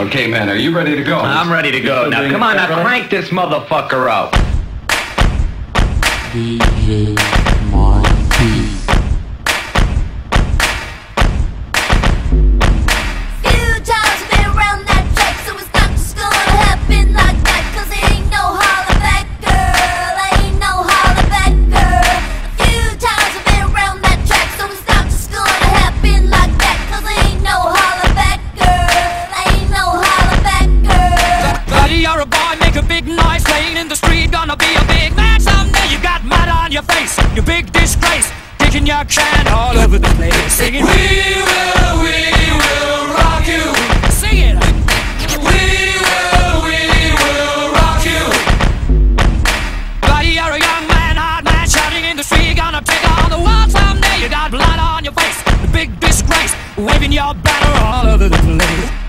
Okay, man, are you ready to go? I'm ready to go. Now, come on, now crank this motherfucker up. DJ. y'all batter all over the place.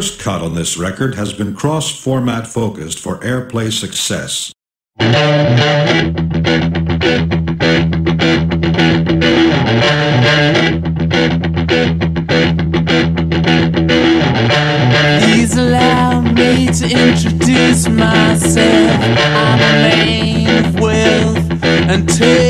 first cut on this record has been cross-format focused for airplay success. Please allow me to introduce myself. I'm a man of wealth and taste.